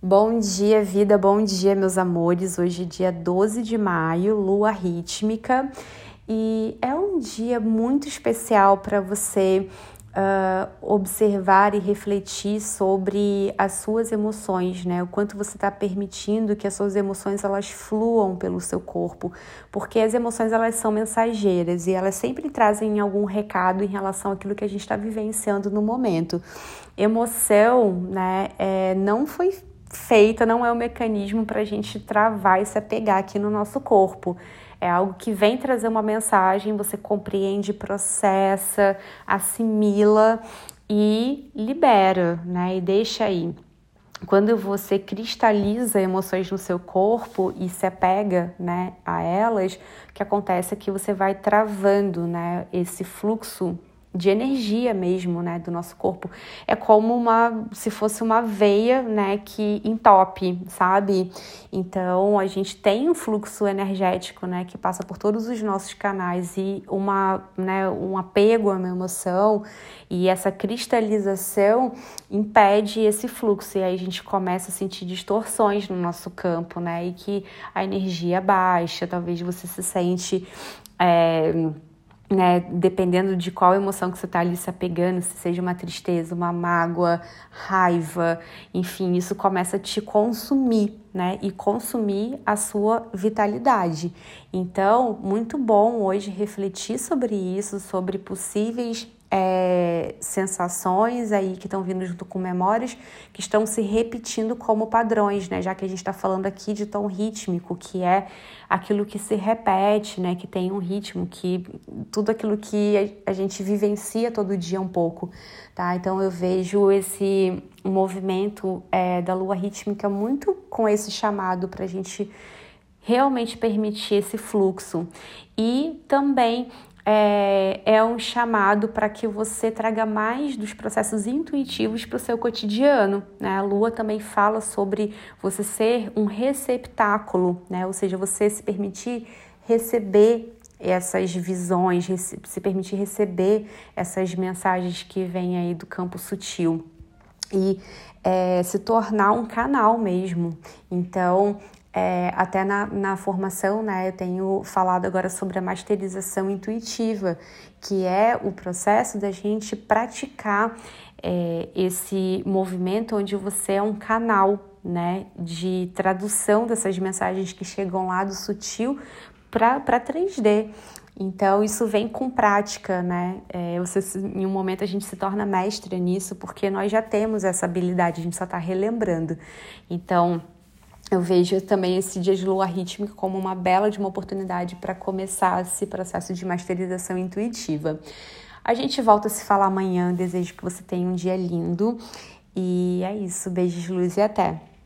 Bom dia, vida, bom dia, meus amores. Hoje é dia 12 de maio, lua rítmica, e é um dia muito especial para você uh, observar e refletir sobre as suas emoções, né? O quanto você está permitindo que as suas emoções elas fluam pelo seu corpo, porque as emoções elas são mensageiras e elas sempre trazem algum recado em relação àquilo que a gente está vivenciando no momento. Emoção, né? É, não foi feita, não é um mecanismo para a gente travar e se apegar aqui no nosso corpo. É algo que vem trazer uma mensagem, você compreende, processa, assimila e libera, né? E deixa aí. Quando você cristaliza emoções no seu corpo e se apega, né, a elas, o que acontece é que você vai travando, né, esse fluxo de energia mesmo, né, do nosso corpo. É como uma, se fosse uma veia, né, que entope, sabe? Então, a gente tem um fluxo energético, né, que passa por todos os nossos canais e uma, né, um apego a uma emoção e essa cristalização impede esse fluxo e aí a gente começa a sentir distorções no nosso campo, né, e que a energia baixa, talvez você se sente é, né, dependendo de qual emoção que você está ali se apegando, se seja uma tristeza, uma mágoa, raiva, enfim, isso começa a te consumir, né, e consumir a sua vitalidade. Então, muito bom hoje refletir sobre isso, sobre possíveis é, sensações aí que estão vindo junto com memórias que estão se repetindo como padrões, né? Já que a gente está falando aqui de tom rítmico, que é aquilo que se repete, né? Que tem um ritmo, que tudo aquilo que a gente vivencia todo dia um pouco, tá? Então eu vejo esse movimento é, da lua rítmica muito com esse chamado para a gente realmente permitir esse fluxo e também é, é um chamado para que você traga mais dos processos intuitivos para o seu cotidiano. Né? A lua também fala sobre você ser um receptáculo, né? ou seja, você se permitir receber essas visões, se permitir receber essas mensagens que vêm aí do campo sutil e é, se tornar um canal mesmo. Então, é, até na, na formação, né, eu tenho falado agora sobre a masterização intuitiva, que é o processo da gente praticar é, esse movimento onde você é um canal né, de tradução dessas mensagens que chegam lá do sutil para 3D. Então, isso vem com prática, né? É, você, em um momento a gente se torna mestre nisso, porque nós já temos essa habilidade, a gente só está relembrando. Então, eu vejo também esse dia de lua rítmica como uma bela de uma oportunidade para começar esse processo de masterização intuitiva. A gente volta a se falar amanhã. Desejo que você tenha um dia lindo. E é isso. Beijos, luz e até!